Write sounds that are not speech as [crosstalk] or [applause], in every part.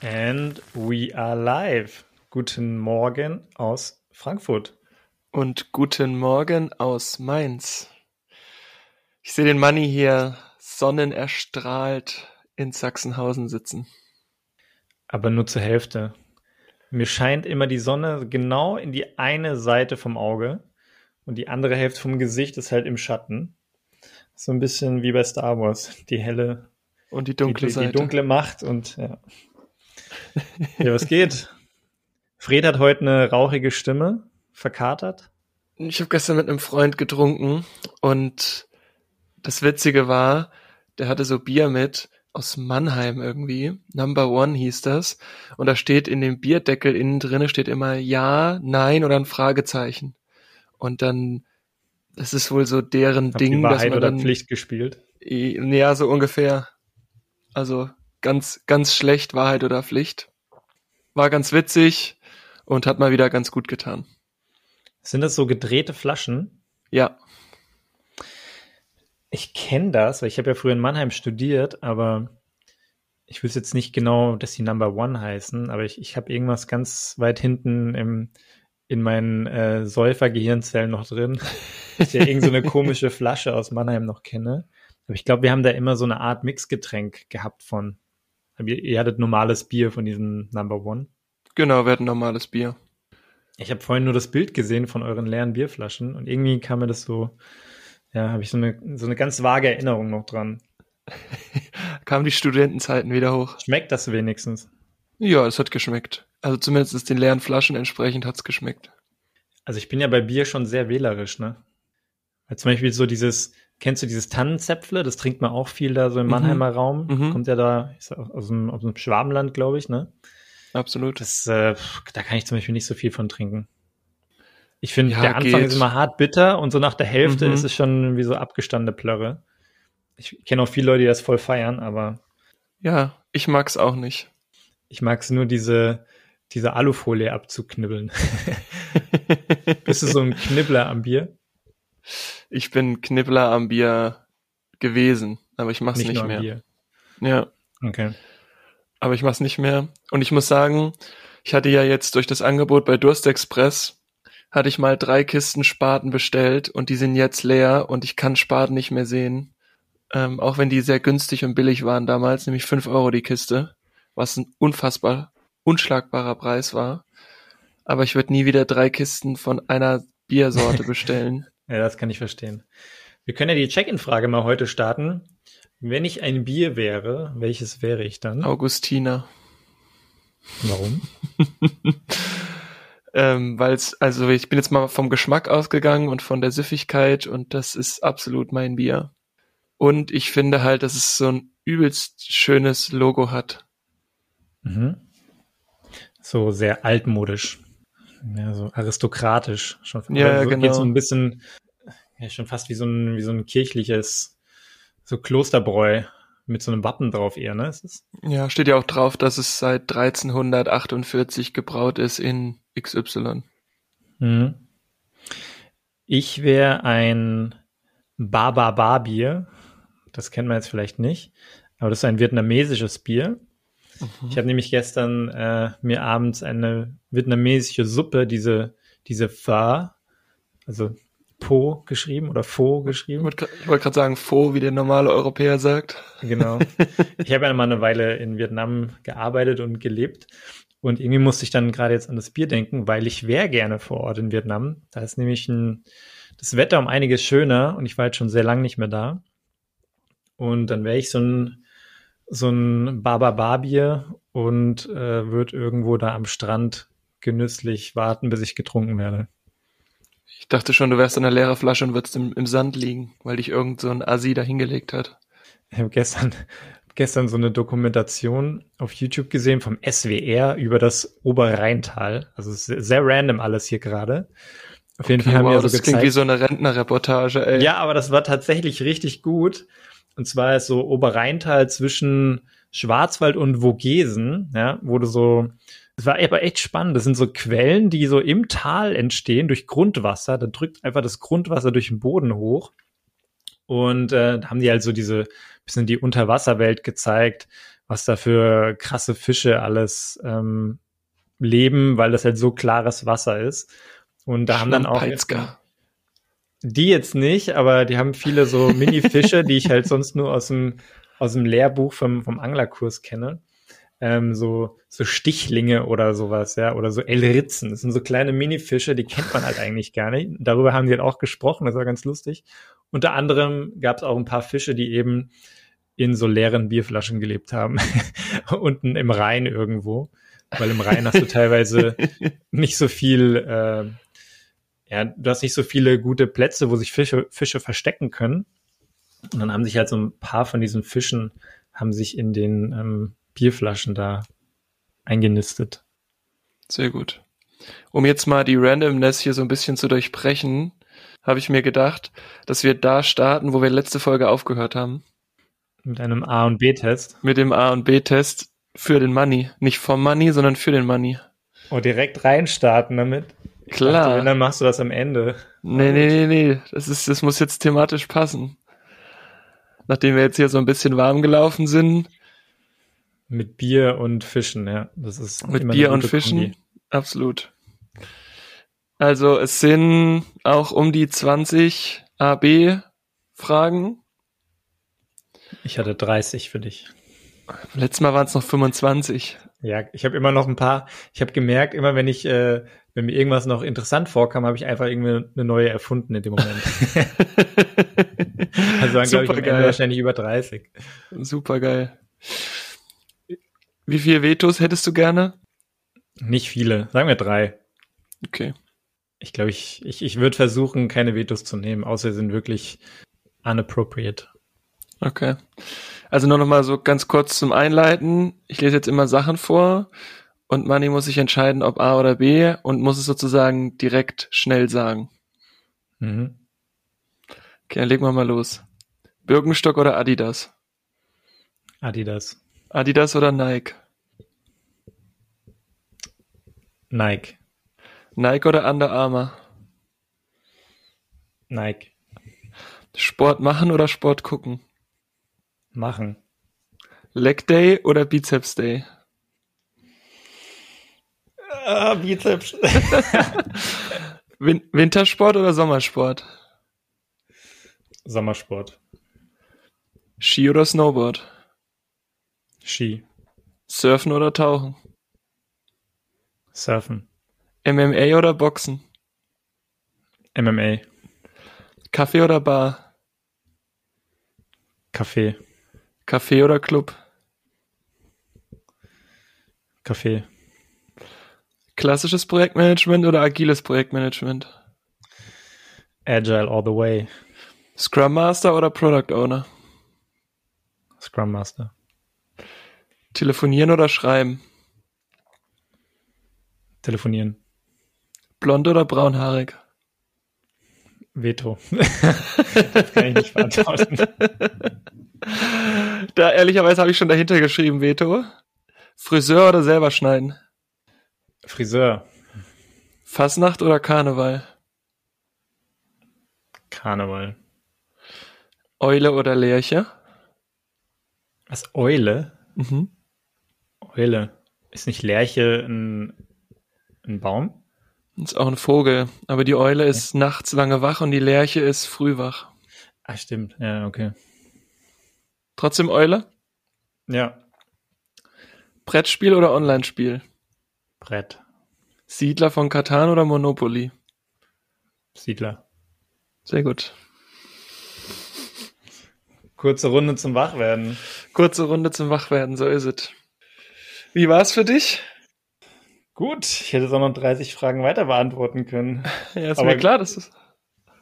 And we are live. Guten Morgen aus Frankfurt. Und guten Morgen aus Mainz. Ich sehe den Manni hier sonnenerstrahlt in Sachsenhausen sitzen. Aber nur zur Hälfte. Mir scheint immer die Sonne genau in die eine Seite vom Auge und die andere Hälfte vom Gesicht ist halt im Schatten. So ein bisschen wie bei Star Wars. Die helle und die dunkle die, die, Seite. Die dunkle Macht und ja. Ja, was geht? Fred hat heute eine rauchige Stimme, verkatert. Ich habe gestern mit einem Freund getrunken und das Witzige war, der hatte so Bier mit aus Mannheim irgendwie. Number One hieß das. Und da steht in dem Bierdeckel innen drinne steht immer Ja, Nein oder ein Fragezeichen. Und dann, das ist wohl so deren Hab Ding, die Wahrheit dass man oder dann, Pflicht gespielt. Ja, so ungefähr. Also ganz, ganz schlecht, Wahrheit oder Pflicht. War ganz witzig und hat mal wieder ganz gut getan. Sind das so gedrehte Flaschen? Ja. Ich kenne das, weil ich habe ja früher in Mannheim studiert, aber ich wüsste jetzt nicht genau, dass die Number One heißen, aber ich, ich habe irgendwas ganz weit hinten im, in meinen äh, Säufer-Gehirnzellen noch drin, dass ich ja irgend so eine [laughs] komische Flasche aus Mannheim noch kenne. Aber ich glaube, wir haben da immer so eine Art Mixgetränk gehabt von. Ihr, ihr hattet normales Bier von diesem Number One. Genau, wir hatten normales Bier. Ich habe vorhin nur das Bild gesehen von euren leeren Bierflaschen und irgendwie kam mir das so, ja, habe ich so eine, so eine ganz vage Erinnerung noch dran. [laughs] Kamen die Studentenzeiten wieder hoch. Schmeckt das wenigstens? Ja, es hat geschmeckt. Also zumindest den leeren Flaschen entsprechend hat's geschmeckt. Also ich bin ja bei Bier schon sehr wählerisch, ne? Weil zum Beispiel so dieses, kennst du dieses Tannenzäpfle? Das trinkt man auch viel da so im Mhm. Mannheimer Raum. Mhm. Kommt ja da aus dem, aus dem Schwabenland, glaube ich, ne? Absolut. Das, äh, da kann ich zum Beispiel nicht so viel von trinken. Ich finde, Ja, der Anfang geht. ist immer hart bitter und so nach der Hälfte Mhm. ist es schon wie so abgestandene Plörre. Ich kenne auch viele Leute, die das voll feiern, aber Ja, ich mag's auch nicht. ich mag es nur, diese, diese Alufolie abzuknibbeln. [laughs] Bist du so ein Knibbler am Bier? Ich bin Knibbler am Bier gewesen, aber ich mach's nicht, am mehr. Bier. Ja, Okay. aber ich mach's nicht mehr. Und ich muss sagen, ich hatte ja jetzt durch das Angebot bei Durstexpress hatte ich mal drei Kisten Spaten bestellt und die sind jetzt leer und ich kann Spaten nicht mehr sehen. Ähm, auch wenn die sehr günstig und billig waren damals, nämlich fünf Euro die Kiste, was ein unfassbar unschlagbarer Preis war. Aber ich würde nie wieder drei Kisten von einer Biersorte [laughs] bestellen. Ja, das kann ich verstehen. Wir können ja die Check-in-Frage mal heute starten. Wenn ich ein Bier wäre, welches wäre ich dann? Augustiner. Warum? [laughs] Ähm, weil es, also ich bin jetzt mal vom Geschmack ausgegangen und von der Süffigkeit und das ist absolut mein Bier. Und ich finde halt, dass es so ein übelst schönes Logo hat. Mhm. So sehr altmodisch. Ja, so aristokratisch. Schon, Ja, so, genau. Geht so ein bisschen, ja, schon fast wie so ein, wie so ein kirchliches, so Klosterbräu mit so einem Wappen drauf eher, ne? Ist es? Ja, steht ja auch drauf, dass es seit 1348 gebraut ist in XY. Mhm. Ich wäre ein Baba-Bar-Bier. Das kennt man jetzt vielleicht nicht. Aber das ist ein vietnamesisches Bier. Ich habe nämlich gestern äh, mir abends eine vietnamesische Suppe, diese, diese Pho, also Po geschrieben oder Pho geschrieben. ich wollte gerade sagen, Pho, wie der normale Europäer sagt. Genau. Ich habe ja mal eine Weile in Vietnam gearbeitet und gelebt. Und irgendwie musste ich dann gerade jetzt an das Bier denken, weil ich wäre gerne vor Ort in Vietnam. Da ist nämlich ein, das Wetter um einiges schöner und ich war jetzt schon sehr lang nicht mehr da. Und dann wäre ich so ein, so ein Baba-Bar-Bier und äh, würde irgendwo da am Strand genüsslich warten, bis ich getrunken werde. Ich dachte schon, du wärst in einer leeren Flasche und würdest im, im Sand liegen, weil dich irgend so ein Assi da hingelegt hat. Ich habe gestern, gestern so eine Dokumentation auf YouTube gesehen vom SWR über das Oberrheintal. Also es ist sehr random alles hier gerade. Auf jeden Fall haben wow, wir das so klingt gezeigt. wie so eine Rentnerreportage, ey. ja, aber das war tatsächlich richtig gut. Und zwar ist so Oberrheintal zwischen Schwarzwald und Vogesen, ja, du so, es war aber echt spannend. Das sind so Quellen, die so im Tal entstehen durch Grundwasser. Da drückt einfach das Grundwasser durch den Boden hoch. Und äh, haben die halt so diese bisschen die Unterwasserwelt gezeigt, was da für krasse Fische alles ähm, leben, weil das halt so klares Wasser ist. Und da haben dann auch die jetzt nicht, aber die haben viele so [laughs] Mini-Fische, die ich halt sonst nur aus dem aus dem Lehrbuch vom vom Anglerkurs kenne. Ähm, so so Stichlinge oder sowas, ja, oder so Elritzen. Das sind so kleine Mini-Fische, die kennt man halt eigentlich gar nicht. Darüber haben die halt auch gesprochen, das war ganz lustig. Unter anderem gab es auch ein paar Fische, die eben in so leeren Bierflaschen gelebt haben, [laughs] unten im Rhein irgendwo, weil im Rhein hast du teilweise [laughs] nicht so viel, äh, ja, du hast nicht so viele gute Plätze, wo sich Fische, Fische verstecken können. Und dann haben sich halt so ein paar von diesen Fischen haben sich in den ähm, Bierflaschen da eingenistet. Sehr gut. Um jetzt mal die Randomness hier so ein bisschen zu durchbrechen, habe ich mir gedacht, dass wir da starten, wo wir letzte Folge aufgehört haben. Mit einem A- und B-Test? Mit dem A- und B-Test für den Money. Nicht vom Money, sondern für den Money. Oh, direkt reinstarten damit? Klar. Dachte, wenn, dann machst du das am Ende. Nee, nee, nee, nee. Das, ist, das muss jetzt thematisch passen. Nachdem wir jetzt hier so ein bisschen warm gelaufen sind. Mit Bier und Fischen, ja. Das ist Mit Bier und Fischen, Kombi. absolut. Also es sind auch um die 20 AB-Fragen. Ich hatte 30 für dich. Letztes Mal waren es noch 25. Ja, ich habe immer noch ein paar. Ich habe gemerkt, immer wenn ich, äh, wenn mir irgendwas noch interessant vorkam, habe ich einfach irgendwie eine neue erfunden in dem Moment. [laughs] also waren, glaube ich, am Ende wahrscheinlich über 30. Super geil. Wie viele Vetos hättest du gerne? Nicht viele. Sagen wir drei. Okay. Ich glaube, ich, ich, ich würde versuchen, keine Vetos zu nehmen, außer sie sind wirklich unappropriate. Okay. Also nur noch mal so ganz kurz zum Einleiten. Ich lese jetzt immer Sachen vor und Manni muss sich entscheiden, ob A oder B und muss es sozusagen direkt schnell sagen. Mhm. Okay, dann legen wir mal los. Birkenstock oder Adidas? Adidas. Adidas oder Nike? Nike. Nike oder Under Armour? Nike. Sport machen oder Sport gucken? Machen. Leg Day oder Bizeps Day? Ah, Bizeps. [laughs] Win Wintersport oder Sommersport? Sommersport. Ski oder Snowboard? Ski. Surfen oder Tauchen? Surfen. MMA oder Boxen? MMA. Kaffee oder Bar? Kaffee. Café oder Club? Kaffee. Klassisches Projektmanagement oder agiles Projektmanagement? Agile all the way. Scrum Master oder Product Owner? Scrum Master. Telefonieren oder schreiben? Telefonieren. Blond oder braunhaarig? Veto. [laughs] das kann ich nicht beantworten. Da ehrlicherweise habe ich schon dahinter geschrieben, Veto. Friseur oder selber schneiden? Friseur. Fasnacht oder Karneval? Karneval. Eule oder Lerche? Was, Eule? Mhm. Eule. Ist nicht Lerche ein, ein Baum? Ist auch ein Vogel, aber die Eule ist ja. nachts lange wach und die Lerche ist früh wach. Ah, stimmt. Ja, okay. Trotzdem Eule? Ja. Brettspiel oder Online-Spiel? Brett. Siedler von Katan oder Monopoly? Siedler. Sehr gut. Kurze Runde zum Wachwerden. Kurze Runde zum Wachwerden, so ist es. Wie war's für dich? Gut, ich hätte es auch noch 30 Fragen weiter beantworten können. [laughs] Ja, ist Aber mir klar, dass es.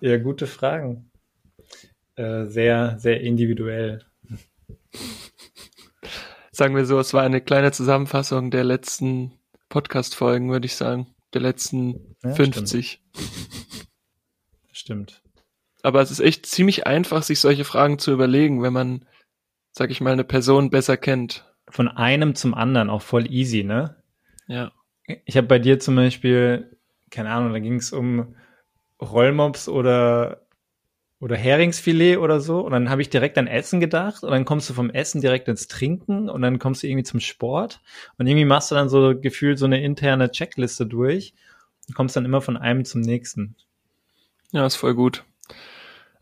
Ja, gute Fragen. Äh, sehr, sehr individuell. Sagen wir so, es war eine kleine Zusammenfassung der letzten Podcast-Folgen, würde ich sagen. Der letzten ja, 50. Stimmt. stimmt. Aber es ist echt ziemlich einfach, sich solche Fragen zu überlegen, wenn man, sag ich mal, eine Person besser kennt. Von einem zum anderen auch voll easy, ne? Ja. Ich habe bei dir zum Beispiel, keine Ahnung, da ging es um Rollmops oder oder Heringsfilet oder so. Und dann habe ich direkt an Essen gedacht und dann kommst du vom Essen direkt ins Trinken und dann kommst du irgendwie zum Sport und irgendwie machst du dann so gefühlt so eine interne Checkliste durch und kommst dann immer von einem zum nächsten. Ja, ist voll gut.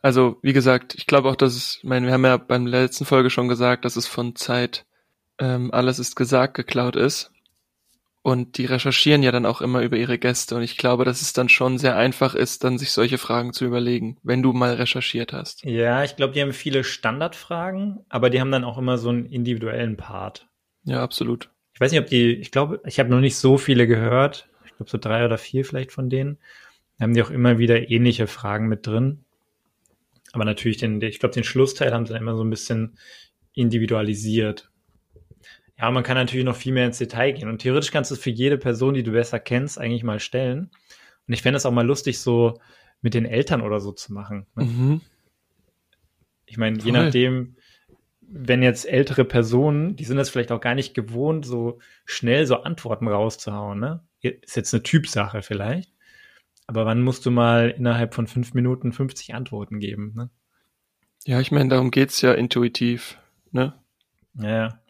Also, wie gesagt, ich glaube auch, dass es, ich meine, wir haben ja beim letzten Folge schon gesagt, dass es von Zeit ähm, alles ist gesagt geklaut ist. Und die recherchieren ja dann auch immer über ihre Gäste. Und ich glaube, dass es dann schon sehr einfach ist, dann sich solche Fragen zu überlegen, wenn du mal recherchiert hast. Ja, ich glaube, die haben viele Standardfragen, aber die haben dann auch immer so einen individuellen Part. Ja, absolut. Ich weiß nicht, ob die, ich glaube, ich habe noch nicht so viele gehört. Ich glaube, so drei oder vier vielleicht von denen. Da haben die auch immer wieder ähnliche Fragen mit drin. Aber natürlich, den, ich glaube, den Schlussteil haben sie dann immer so ein bisschen individualisiert. Ja, man kann natürlich noch viel mehr ins Detail gehen. Und theoretisch kannst du es für jede Person, die du besser kennst, eigentlich mal stellen. Und ich fände es auch mal lustig, so mit den Eltern oder so zu machen. Ne? Mhm. Ich meine, je nachdem, wenn jetzt ältere Personen, die sind das vielleicht auch gar nicht gewohnt, so schnell so Antworten rauszuhauen, ne? Ist jetzt eine Typsache vielleicht. Aber wann musst du mal innerhalb von fünf Minuten 50 Antworten geben, ne? Ja, ich meine, darum geht's ja intuitiv, ne? Ja, ja.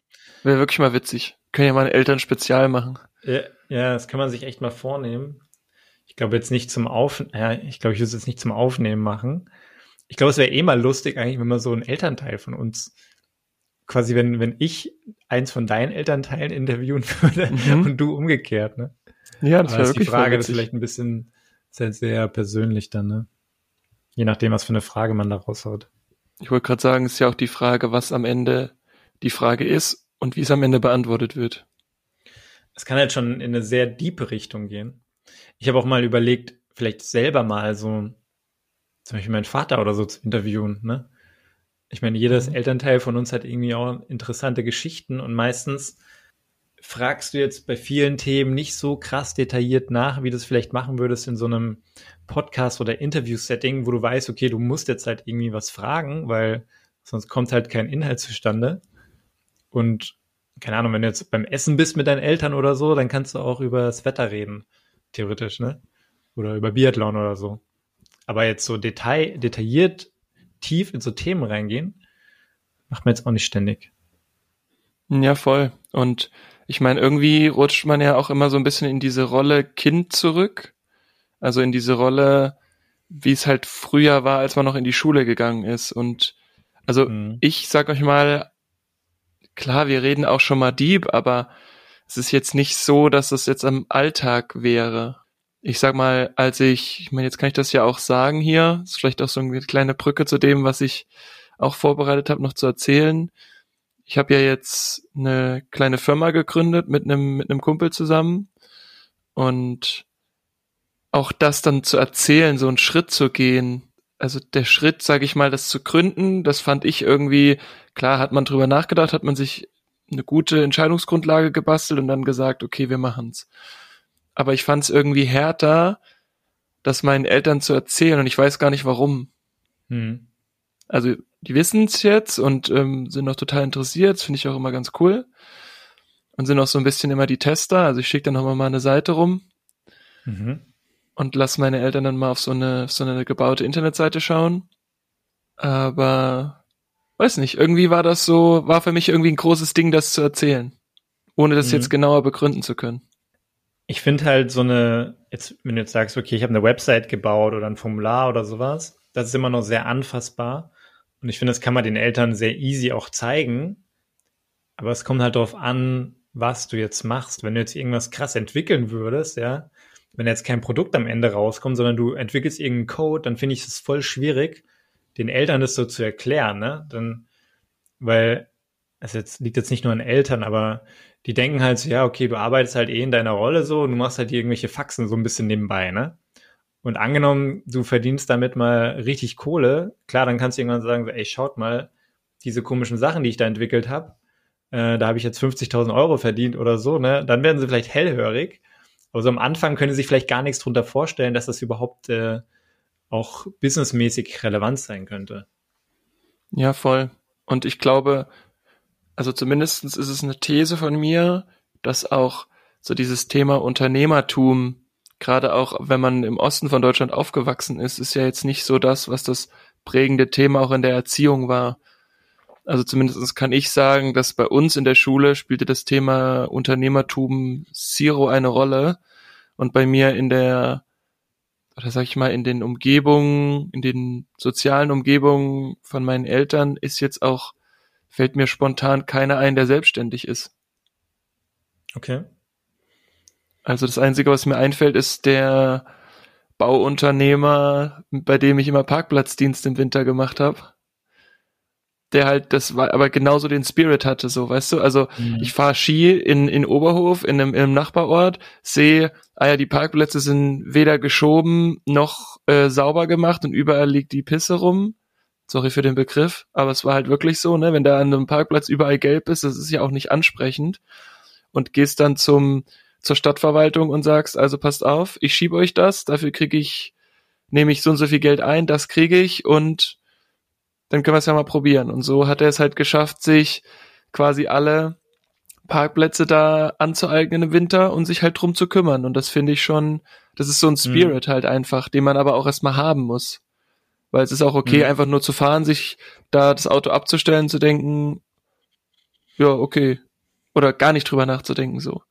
Wäre wirklich mal witzig. Können ja mal ein Eltern-Spezial machen. Ja, ja, das kann man sich echt mal vornehmen. Ich glaube jetzt nicht zum Auf, ja, ich glaube, ich würde es jetzt nicht zum Aufnehmen machen. Ich glaube, es wäre eh mal lustig eigentlich, wenn man so einen Elternteil von uns quasi, wenn, wenn ich eins von deinen Elternteilen interviewen [laughs] würde mhm. und du umgekehrt, ne? Ja, das wäre wirklich die Frage, das ist vielleicht ein bisschen sehr, sehr persönlich dann, ne? Je nachdem, was für eine Frage man da raushaut. Ich wollte gerade sagen, ist ja auch die Frage, was am Ende die Frage ist und wie es am Ende beantwortet wird. Es kann halt schon in eine sehr diepe Richtung gehen. Ich habe auch mal überlegt, vielleicht selber mal so, zum Beispiel meinen Vater oder so zu interviewen, ne? Ich meine, jedes mhm. Elternteil von uns hat irgendwie auch interessante Geschichten und meistens fragst du jetzt bei vielen Themen nicht so krass detailliert nach, wie du es vielleicht machen würdest in so einem Podcast oder Interview-Setting, wo du weißt, okay, du musst jetzt halt irgendwie was fragen, weil sonst kommt halt kein Inhalt zustande. Und keine Ahnung, wenn du jetzt beim Essen bist mit deinen Eltern oder so, dann kannst du auch über das Wetter reden, theoretisch, ne? Oder über Biathlon oder so. Aber jetzt so detail, detailliert tief in so Themen reingehen, macht man jetzt auch nicht ständig. Ja, voll. Und ich meine, irgendwie rutscht man ja auch immer so ein bisschen in diese Rolle Kind zurück. Also in diese Rolle, wie es halt früher war, als man noch in die Schule gegangen ist. Und also mhm. ich sag euch mal, klar, wir reden auch schon mal Dieb, aber es ist jetzt nicht so, dass es jetzt am Alltag wäre. Ich sag mal, als ich, ich meine, jetzt kann ich das ja auch sagen hier, ist vielleicht auch so eine kleine Brücke zu dem, was ich auch vorbereitet habe, noch zu erzählen. Ich habe ja jetzt eine kleine Firma gegründet mit einem mit einem Kumpel zusammen und auch das dann zu erzählen, so einen Schritt zu gehen, also der Schritt, sage ich mal, das zu gründen, das fand ich irgendwie, klar hat man drüber nachgedacht, hat man sich eine gute Entscheidungsgrundlage gebastelt und dann gesagt, okay, wir machen's. Aber ich fand es irgendwie härter, das meinen Eltern zu erzählen und ich weiß gar nicht warum. Hm. Also die wissen's jetzt und ähm, sind noch total interessiert, finde ich auch immer ganz cool. Und sind auch so ein bisschen immer die Tester. Also ich schicke dann nochmal mal eine Seite rum. Mhm und lass meine Eltern dann mal auf so eine, so eine gebaute Internetseite schauen. Aber weiß nicht, irgendwie war das so, war für mich irgendwie ein großes Ding, das zu erzählen, ohne das mhm. jetzt genauer begründen zu können. Ich finde halt so eine, jetzt, wenn du jetzt sagst, okay, ich habe eine Website gebaut oder ein Formular oder sowas, das ist immer noch sehr anfassbar. Und ich finde, das kann man den Eltern sehr easy auch zeigen. Aber es kommt halt darauf an, was du jetzt machst. Wenn du jetzt irgendwas krass entwickeln würdest, ja, wenn jetzt kein Produkt am Ende rauskommt, sondern du entwickelst irgendeinen Code, dann finde ich es voll schwierig, den Eltern das so zu erklären, ne? Dann, weil es jetzt liegt jetzt nicht nur an Eltern, aber die denken halt so, ja, okay, du arbeitest halt eh in deiner Rolle so und du machst halt irgendwelche Faxen so ein bisschen nebenbei, ne? Und angenommen, du verdienst damit mal richtig Kohle, klar, dann kannst du irgendwann sagen, ey, schaut mal, diese komischen Sachen, die ich da entwickelt habe, äh, da habe ich jetzt 50.000 Euro verdient oder so, ne? Dann werden sie vielleicht hellhörig aber so am Anfang können Sie sich vielleicht gar nichts drunter vorstellen, dass das überhaupt äh, auch businessmäßig relevant sein könnte. Ja, voll. Und ich glaube, also zumindestens ist es eine These von mir, dass auch so dieses Thema Unternehmertum, gerade auch wenn man im Osten von Deutschland aufgewachsen ist, ist ja jetzt nicht so das, was das prägende Thema auch in der Erziehung war. Also zumindest kann ich sagen, dass bei uns in der Schule spielte das Thema Unternehmertum Zero eine Rolle. Und bei mir in der, oder sag ich mal, in den Umgebungen, in den sozialen Umgebungen von meinen Eltern ist jetzt auch, fällt mir spontan keiner ein, der selbstständig ist. Okay. Also das Einzige, was mir einfällt, ist der Bauunternehmer, bei dem ich immer Parkplatzdienst im Winter gemacht habe. Der halt, das war aber genauso den Spirit hatte, so, weißt du? Also mhm. ich fahre Ski in, in Oberhof, in einem, in einem Nachbarort, sehe, ah ja, die Parkplätze sind weder geschoben noch äh, sauber gemacht und überall liegt die Pisse rum. Sorry für den Begriff, aber es war halt wirklich so, ne? Wenn da an einem Parkplatz überall gelb ist, das ist ja auch nicht ansprechend. Und gehst dann zum zur Stadtverwaltung und sagst, also passt auf, ich schiebe euch das, dafür kriege ich, nehme ich so und so viel Geld ein, das kriege ich und dann können wir es ja mal probieren. Und so hat er es halt geschafft, sich quasi alle Parkplätze da anzueignen im Winter und sich halt drum zu kümmern. Und das finde ich schon, das ist so ein mhm. Spirit mhm. halt einfach, den man aber auch erstmal haben muss. Weil es ist auch okay, mhm. einfach nur zu fahren, sich da das Auto abzustellen, zu denken, ja, okay. Oder gar nicht drüber nachzudenken, so.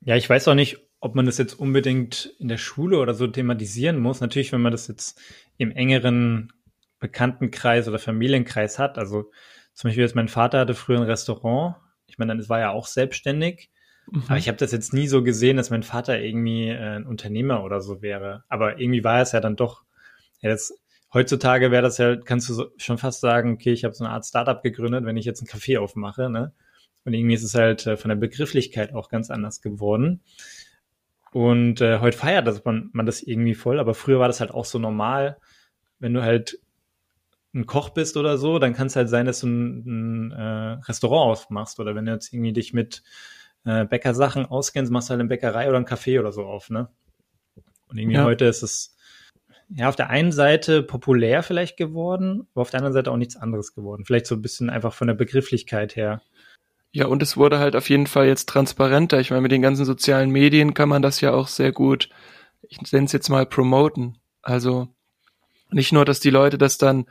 Ja, ich weiß auch nicht, ob man das jetzt unbedingt in der Schule oder so thematisieren muss. Natürlich, wenn man das jetzt im engeren Bekanntenkreis oder Familienkreis hat. Also zum Beispiel jetzt mein Vater hatte früher ein Restaurant. Ich meine, dann war er auch selbstständig. Mhm. Aber ich habe das jetzt nie so gesehen, dass mein Vater irgendwie äh, ein Unternehmer oder so wäre. Aber irgendwie war es ja dann doch. Ja, das, heutzutage wäre das ja, kannst du so, schon fast sagen, okay, ich habe so eine Art Startup gegründet, wenn ich jetzt einen Café aufmache. Ne? Und irgendwie ist es halt äh, von der Begrifflichkeit auch ganz anders geworden. Und äh, heute feiert das man, man das irgendwie voll, aber früher war das halt auch so normal, wenn du halt ein Koch bist oder so, dann kann es halt sein, dass du ein, ein äh, Restaurant aufmachst oder wenn du jetzt irgendwie dich mit äh, Bäckersachen auskennst, machst du halt eine Bäckerei oder ein Café oder so auf, ne? Und irgendwie ja. heute ist es ja auf der einen Seite populär vielleicht geworden, aber auf der anderen Seite auch nichts anderes geworden. Vielleicht so ein bisschen einfach von der Begrifflichkeit her. Ja, und es wurde halt auf jeden Fall jetzt transparenter. Ich meine, mit den ganzen sozialen Medien kann man das ja auch sehr gut, ich nenne es jetzt mal promoten. Also nicht nur, dass die Leute das dann,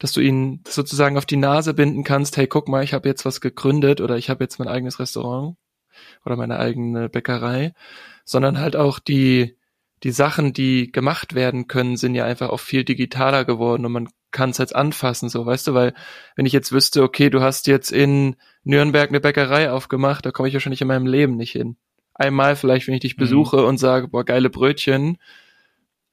dass du ihnen sozusagen auf die Nase binden kannst, hey, guck mal, ich habe jetzt was gegründet oder ich habe jetzt mein eigenes Restaurant oder meine eigene Bäckerei, sondern halt auch die, die Sachen, die gemacht werden können, sind ja einfach auch viel digitaler geworden und man kann es jetzt anfassen, so, weißt du, weil wenn ich jetzt wüsste, okay, du hast jetzt in Nürnberg eine Bäckerei aufgemacht, da komme ich wahrscheinlich in meinem Leben nicht hin. Einmal vielleicht, wenn ich dich mhm. besuche mhm. und sage, boah, geile Brötchen,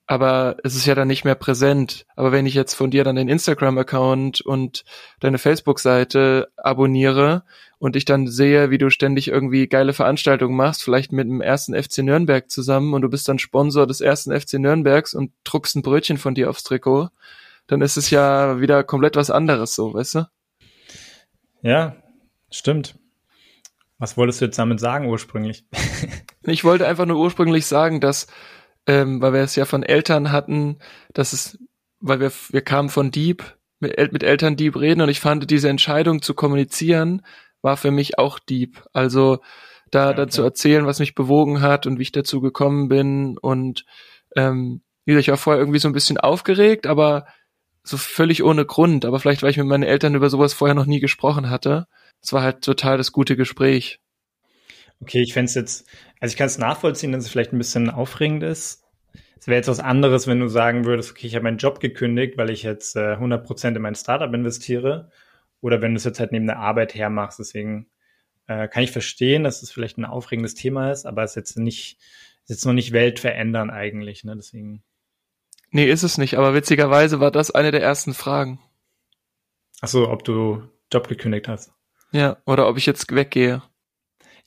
aber es ist ja dann nicht mehr präsent. Aber wenn ich jetzt von dir dann den Instagram-Account und deine Facebook-Seite abonniere und ich dann sehe, wie du ständig irgendwie geile Veranstaltungen machst, vielleicht mit dem ersten FC Nürnberg zusammen und du bist dann Sponsor des ersten FC Nürnbergs und druckst ein Brötchen von dir aufs Trikot, dann ist es ja wieder komplett was anderes, so, weißt du? Ja, stimmt. Was wolltest du jetzt damit sagen ursprünglich? [laughs] ich wollte einfach nur ursprünglich sagen, dass ähm, weil wir es ja von Eltern hatten, dass es, weil wir, wir kamen von Dieb, mit, mit Eltern Dieb reden und ich fand diese Entscheidung zu kommunizieren war für mich auch Dieb. Also da ja, dazu erzählen, was mich bewogen hat und wie ich dazu gekommen bin und ähm, wie gesagt, ich war vorher irgendwie so ein bisschen aufgeregt, aber so völlig ohne Grund. Aber vielleicht, weil ich mit meinen Eltern über sowas vorher noch nie gesprochen hatte. Es war halt total das gute Gespräch. Okay, ich fände es jetzt, also ich kann es nachvollziehen, dass es vielleicht ein bisschen aufregend ist. Es wäre jetzt was anderes, wenn du sagen würdest, okay, ich habe meinen Job gekündigt, weil ich jetzt äh, 100% in mein Startup investiere. Oder wenn du es jetzt halt neben der Arbeit hermachst. Deswegen äh, kann ich verstehen, dass es vielleicht ein aufregendes Thema ist, aber es ist jetzt nicht, ist jetzt noch nicht weltverändern eigentlich. Ne? Deswegen. Nee, ist es nicht. Aber witzigerweise war das eine der ersten Fragen. Ach so, ob du Job gekündigt hast. Ja, oder ob ich jetzt weggehe.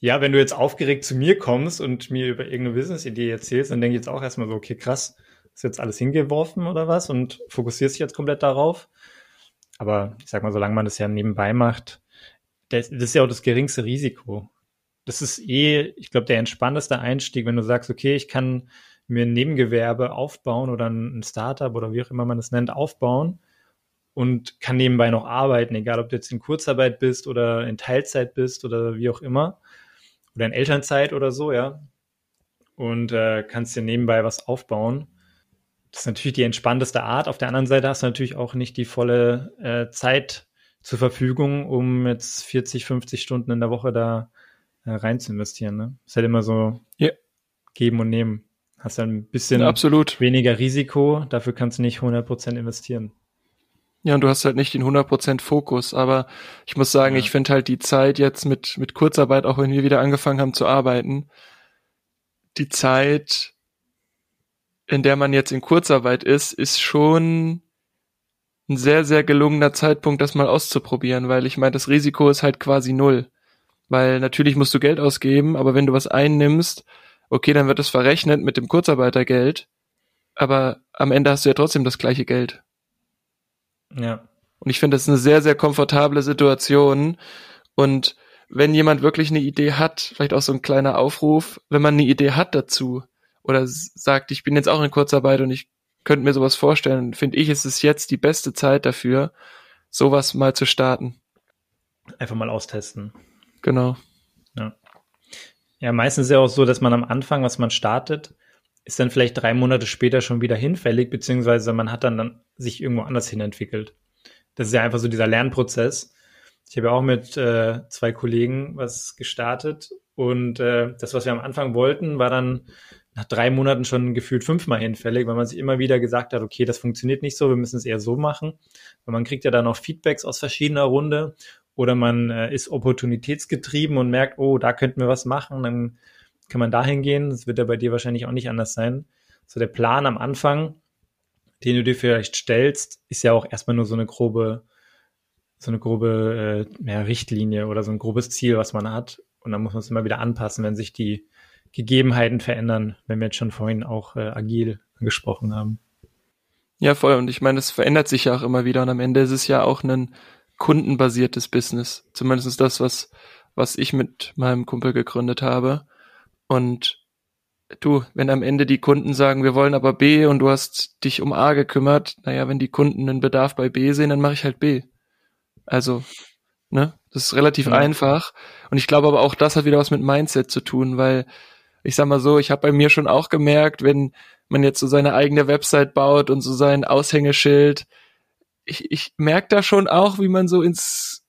Ja, wenn du jetzt aufgeregt zu mir kommst und mir über irgendeine Business-Idee erzählst, dann denke ich jetzt auch erstmal so, okay, krass, ist jetzt alles hingeworfen oder was und fokussierst dich jetzt komplett darauf. Aber ich sag mal, solange man das ja nebenbei macht, das, das ist ja auch das geringste Risiko. Das ist eh, ich glaube, der entspannteste Einstieg, wenn du sagst, okay, ich kann mir ein Nebengewerbe aufbauen oder ein Startup oder wie auch immer man das nennt, aufbauen und kann nebenbei noch arbeiten, egal ob du jetzt in Kurzarbeit bist oder in Teilzeit bist oder wie auch immer oder in Elternzeit oder so, ja. Und äh, kannst dir nebenbei was aufbauen. das ist natürlich die entspannteste Art. Auf der anderen Seite hast du natürlich auch nicht die volle äh, Zeit zur Verfügung, um jetzt 40, 50 Stunden in der Woche da äh, rein zu investieren. Ne? Ist halt immer so ja. geben und nehmen. Hast dann ein bisschen ja, absolut. weniger Risiko, dafür kannst du nicht 100% investieren. Ja, und du hast halt nicht den 100% Fokus, aber ich muss sagen, ja. ich finde halt die Zeit jetzt mit, mit Kurzarbeit, auch wenn wir wieder angefangen haben zu arbeiten, die Zeit, in der man jetzt in Kurzarbeit ist, ist schon ein sehr, sehr gelungener Zeitpunkt, das mal auszuprobieren, weil ich meine, das Risiko ist halt quasi null. Weil natürlich musst du Geld ausgeben, aber wenn du was einnimmst, okay, dann wird das verrechnet mit dem Kurzarbeitergeld, aber am Ende hast du ja trotzdem das gleiche Geld. Ja. Und ich finde, das ist eine sehr, sehr komfortable Situation. Und wenn jemand wirklich eine Idee hat, vielleicht auch so ein kleiner Aufruf, wenn man eine Idee hat dazu oder sagt, ich bin jetzt auch in Kurzarbeit und ich könnte mir sowas vorstellen, finde ich, ist es jetzt die beste Zeit dafür, sowas mal zu starten. Einfach mal austesten. Genau. Ja. Ja, meistens ist ja auch so, dass man am Anfang, was man startet, ist dann vielleicht drei Monate später schon wieder hinfällig, beziehungsweise man hat dann, dann sich irgendwo anders hin entwickelt. Das ist ja einfach so dieser Lernprozess. Ich habe ja auch mit äh, zwei Kollegen was gestartet und äh, das, was wir am Anfang wollten, war dann nach drei Monaten schon gefühlt fünfmal hinfällig, weil man sich immer wieder gesagt hat, okay, das funktioniert nicht so, wir müssen es eher so machen. Weil man kriegt ja dann auch Feedbacks aus verschiedener Runde oder man äh, ist opportunitätsgetrieben und merkt, oh, da könnten wir was machen, dann kann man dahin gehen. Das wird ja bei dir wahrscheinlich auch nicht anders sein. So der Plan am Anfang, den du dir vielleicht stellst, ist ja auch erstmal nur so eine grobe, so eine grobe äh, ja, Richtlinie oder so ein grobes Ziel, was man hat. Und dann muss man es immer wieder anpassen, wenn sich die Gegebenheiten verändern, wenn wir jetzt schon vorhin auch äh, agil angesprochen haben. Ja, voll. Und ich meine, das verändert sich ja auch immer wieder. Und am Ende ist es ja auch ein kundenbasiertes Business. Zumindest das, was, was ich mit meinem Kumpel gegründet habe. Und du, wenn am Ende die Kunden sagen, wir wollen aber B und du hast dich um A gekümmert, naja, wenn die Kunden einen Bedarf bei B sehen, dann mache ich halt B. Also, ne, das ist relativ ja. einfach. Und ich glaube aber auch, das hat wieder was mit Mindset zu tun, weil ich sag mal so, ich habe bei mir schon auch gemerkt, wenn man jetzt so seine eigene Website baut und so sein Aushängeschild, ich, ich merke da schon auch, wie man so ins,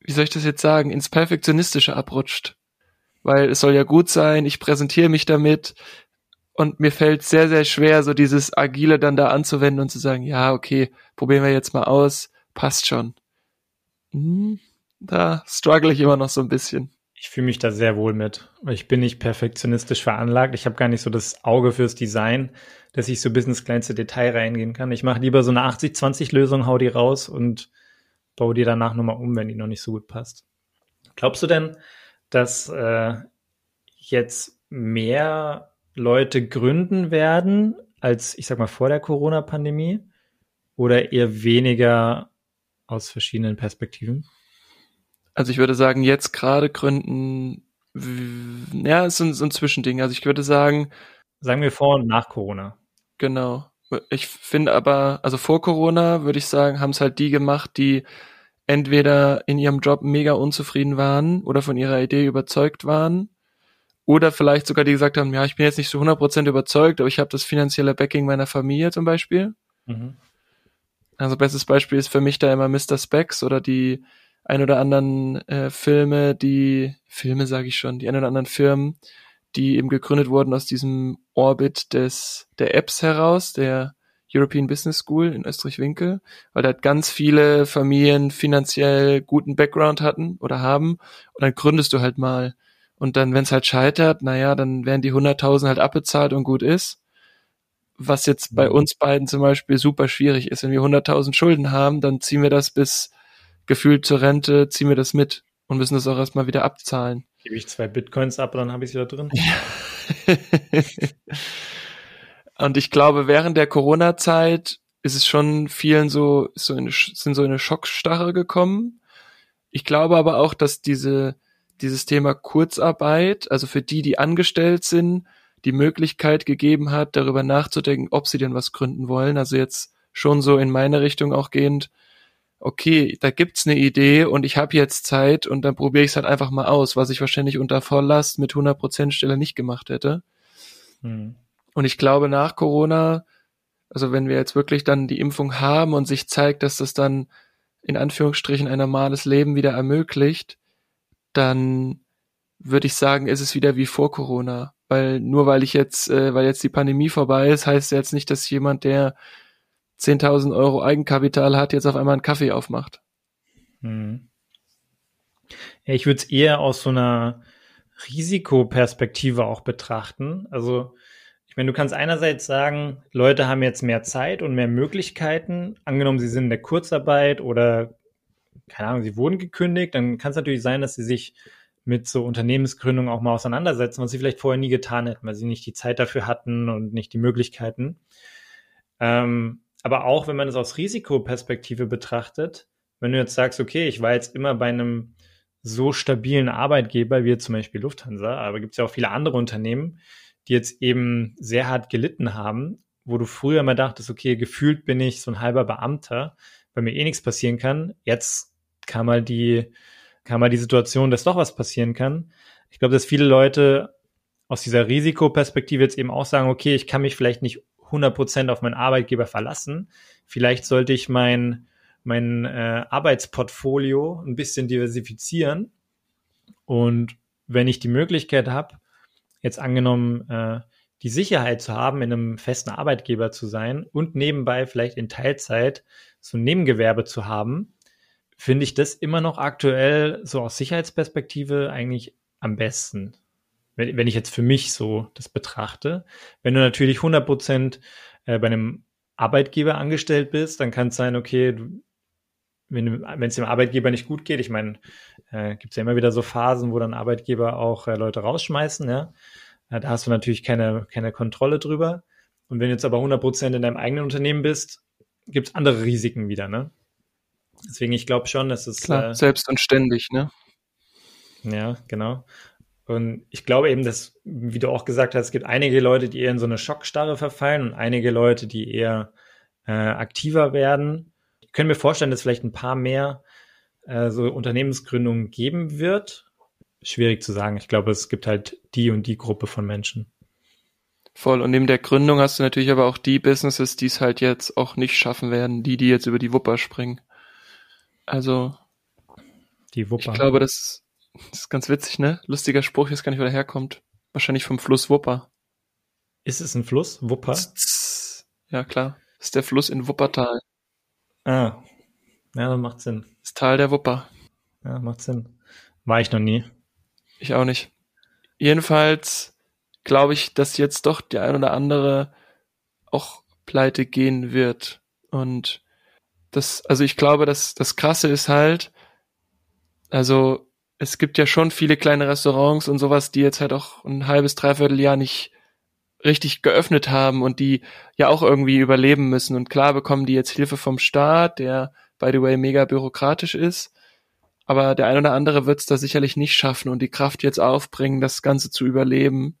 wie soll ich das jetzt sagen, ins Perfektionistische abrutscht weil es soll ja gut sein, ich präsentiere mich damit und mir fällt sehr, sehr schwer, so dieses Agile dann da anzuwenden und zu sagen, ja, okay, probieren wir jetzt mal aus, passt schon. Hm, da struggle ich immer noch so ein bisschen. Ich fühle mich da sehr wohl mit. Ich bin nicht perfektionistisch veranlagt. Ich habe gar nicht so das Auge fürs Design, dass ich so bis ins kleinste Detail reingehen kann. Ich mache lieber so eine 80-20-Lösung, hau die raus und baue die danach nochmal um, wenn die noch nicht so gut passt. Glaubst du denn, dass äh, jetzt mehr Leute gründen werden als, ich sag mal, vor der Corona-Pandemie oder eher weniger aus verschiedenen Perspektiven? Also ich würde sagen, jetzt gerade gründen, ja, es sind so ein Zwischending. Also ich würde sagen. Sagen wir vor und nach Corona. Genau. Ich finde aber, also vor Corona würde ich sagen, haben es halt die gemacht, die entweder in ihrem Job mega unzufrieden waren oder von ihrer Idee überzeugt waren oder vielleicht sogar die gesagt haben, ja, ich bin jetzt nicht so 100% überzeugt, aber ich habe das finanzielle Backing meiner Familie zum Beispiel. Mhm. Also bestes Beispiel ist für mich da immer Mr. Specs oder die ein oder anderen äh, Filme, die Filme sage ich schon, die ein oder anderen Firmen, die eben gegründet wurden aus diesem Orbit des der Apps heraus, der European Business School in Österreich-Winkel, weil da ganz viele Familien finanziell guten Background hatten oder haben. Und dann gründest du halt mal. Und dann, wenn es halt scheitert, naja, dann werden die 100.000 halt abbezahlt und gut ist. Was jetzt bei mhm. uns beiden zum Beispiel super schwierig ist. Wenn wir 100.000 Schulden haben, dann ziehen wir das bis gefühlt zur Rente, ziehen wir das mit und müssen das auch erstmal wieder abzahlen. Gebe ich zwei Bitcoins ab, dann habe ich es wieder drin. Ja. [laughs] [laughs] Und ich glaube, während der Corona-Zeit ist es schon vielen so, so in, sind so in eine Schockstarre gekommen. Ich glaube aber auch, dass diese, dieses Thema Kurzarbeit, also für die, die angestellt sind, die Möglichkeit gegeben hat, darüber nachzudenken, ob sie denn was gründen wollen. Also jetzt schon so in meine Richtung auch gehend, okay, da gibt's eine Idee und ich habe jetzt Zeit und dann probiere ich es halt einfach mal aus, was ich wahrscheinlich unter Volllast mit 100% Stelle nicht gemacht hätte. Hm. Und ich glaube, nach Corona, Also wenn wir jetzt wirklich dann die Impfung haben und sich zeigt, dass das dann in Anführungsstrichen ein normales Leben wieder ermöglicht, dann würde ich sagen, ist es wieder wie vor Corona. Weil nur weil ich jetzt, äh, weil jetzt die Pandemie vorbei ist, heißt jetzt nicht, dass jemand, der 10.000 Euro Eigenkapital hat, jetzt auf einmal einen Kaffee aufmacht. Hm. Ich würde es eher aus so einer Risikoperspektive auch betrachten. Also ich meine, du kannst einerseits sagen, Leute haben jetzt mehr Zeit und mehr Möglichkeiten. Angenommen, sie sind in der Kurzarbeit oder, keine Ahnung, sie wurden gekündigt, dann kann es natürlich sein, dass sie sich mit so Unternehmensgründung auch mal auseinandersetzen, was sie vielleicht vorher nie getan hätten, weil sie nicht die Zeit dafür hatten und nicht die Möglichkeiten. Ähm, aber auch wenn man es aus Risikoperspektive betrachtet, wenn du jetzt sagst, okay, ich war jetzt immer bei einem so stabilen Arbeitgeber wie zum Beispiel Lufthansa, aber gibt es ja auch viele andere Unternehmen, die jetzt eben sehr hart gelitten haben, wo du früher mal dachtest, okay, gefühlt bin ich so ein halber Beamter, weil mir eh nichts passieren kann. Jetzt kam mal die, kam mal die Situation, dass doch was passieren kann. Ich glaube, dass viele Leute aus dieser Risikoperspektive jetzt eben auch sagen, okay, ich kann mich vielleicht nicht 100% auf meinen Arbeitgeber verlassen. Vielleicht sollte ich mein, mein äh, Arbeitsportfolio ein bisschen diversifizieren. Und wenn ich die Möglichkeit habe, jetzt angenommen, äh, die Sicherheit zu haben, in einem festen Arbeitgeber zu sein und nebenbei vielleicht in Teilzeit so ein Nebengewerbe zu haben, finde ich das immer noch aktuell so aus Sicherheitsperspektive eigentlich am besten. Wenn, wenn ich jetzt für mich so das betrachte. Wenn du natürlich 100 Prozent äh, bei einem Arbeitgeber angestellt bist, dann kann es sein, okay, du, wenn es dem Arbeitgeber nicht gut geht, ich meine, äh, gibt es ja immer wieder so Phasen, wo dann Arbeitgeber auch äh, Leute rausschmeißen, ja. Äh, da hast du natürlich keine, keine Kontrolle drüber. Und wenn du jetzt aber 100% in deinem eigenen Unternehmen bist, gibt es andere Risiken wieder, ne? Deswegen, ich glaube schon, dass es... Klar, äh, selbst und ständig, ne? Ja, genau. Und ich glaube eben, dass, wie du auch gesagt hast, es gibt einige Leute, die eher in so eine Schockstarre verfallen und einige Leute, die eher äh, aktiver werden können mir vorstellen, dass vielleicht ein paar mehr äh, so Unternehmensgründungen geben wird. Schwierig zu sagen. Ich glaube, es gibt halt die und die Gruppe von Menschen. Voll. Und neben der Gründung hast du natürlich aber auch die Businesses, die es halt jetzt auch nicht schaffen werden, die, die jetzt über die Wupper springen. Also. Die Wupper. Ich glaube, das, das ist ganz witzig, ne? Lustiger Spruch, jetzt gar nicht, wo der herkommt. Wahrscheinlich vom Fluss Wupper. Ist es ein Fluss? Wupper? Ja, klar. Das ist der Fluss in Wuppertal. Ah, ja, das macht Sinn. Das Tal der Wupper. Ja, macht Sinn. War ich noch nie. Ich auch nicht. Jedenfalls glaube ich, dass jetzt doch die ein oder andere auch pleite gehen wird. Und das, also ich glaube, dass das Krasse ist halt, also es gibt ja schon viele kleine Restaurants und sowas, die jetzt halt auch ein halbes, dreiviertel Jahr nicht richtig geöffnet haben und die ja auch irgendwie überleben müssen. Und klar bekommen die jetzt Hilfe vom Staat, der, by the way, mega bürokratisch ist. Aber der ein oder andere wird es da sicherlich nicht schaffen und die Kraft jetzt aufbringen, das Ganze zu überleben.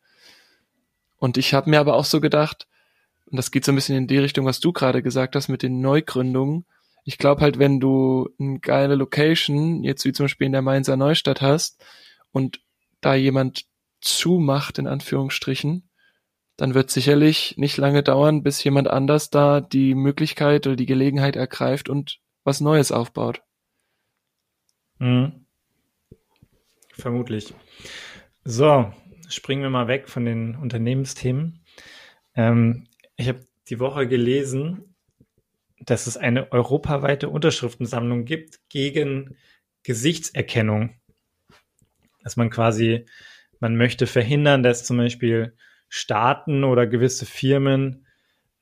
Und ich habe mir aber auch so gedacht, und das geht so ein bisschen in die Richtung, was du gerade gesagt hast mit den Neugründungen. Ich glaube halt, wenn du eine geile Location, jetzt wie zum Beispiel in der Mainzer Neustadt hast, und da jemand zumacht, in Anführungsstrichen, dann wird sicherlich nicht lange dauern, bis jemand anders da die Möglichkeit oder die Gelegenheit ergreift und was Neues aufbaut. Mhm. Vermutlich. So, springen wir mal weg von den Unternehmensthemen. Ähm, ich habe die Woche gelesen, dass es eine europaweite Unterschriftensammlung gibt gegen Gesichtserkennung. Dass man quasi, man möchte verhindern, dass zum Beispiel Staaten oder gewisse Firmen,